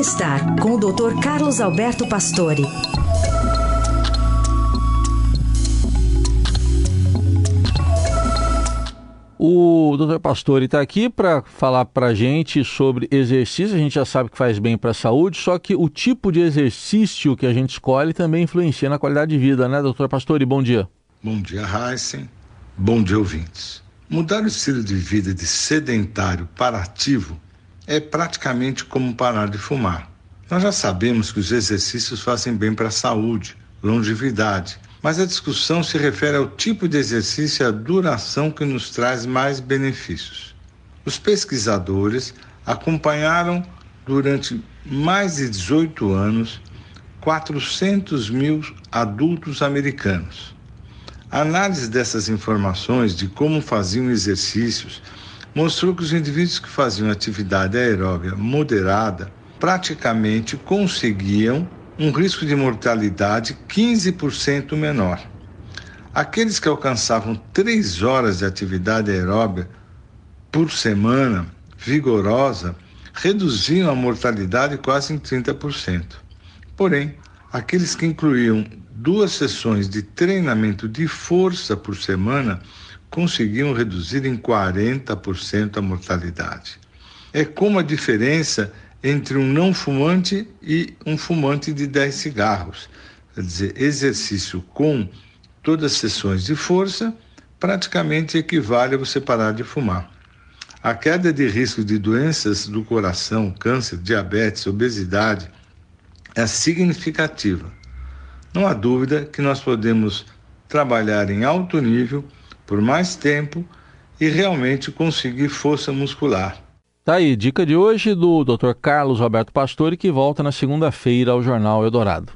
Bem-estar com o Dr. Carlos Alberto Pastore. O Dr. Pastore está aqui para falar para a gente sobre exercício. A gente já sabe que faz bem para a saúde, só que o tipo de exercício que a gente escolhe também influencia na qualidade de vida, né, Dr. Pastore? Bom dia. Bom dia, Heisen. Bom dia, ouvintes. Mudar o estilo de vida de sedentário para ativo é praticamente como parar de fumar. Nós já sabemos que os exercícios fazem bem para a saúde, longevidade mas a discussão se refere ao tipo de exercício e à duração que nos traz mais benefícios. Os pesquisadores acompanharam durante mais de 18 anos 400 mil adultos americanos. A análise dessas informações de como faziam exercícios mostrou que os indivíduos que faziam atividade aeróbica moderada praticamente conseguiam um risco de mortalidade 15% menor. Aqueles que alcançavam três horas de atividade aeróbica por semana, vigorosa, reduziam a mortalidade quase em 30%. Porém, aqueles que incluíam duas sessões de treinamento de força por semana conseguiam reduzir em 40% a mortalidade. É como a diferença entre um não fumante e um fumante de 10 cigarros. Quer dizer, exercício com todas as sessões de força praticamente equivale a você parar de fumar. A queda de risco de doenças do coração, câncer, diabetes, obesidade é significativa. Não há dúvida que nós podemos trabalhar em alto nível por mais tempo e realmente conseguir força muscular. Tá aí, dica de hoje do Dr. Carlos Roberto Pastore, que volta na segunda-feira ao Jornal Eldorado.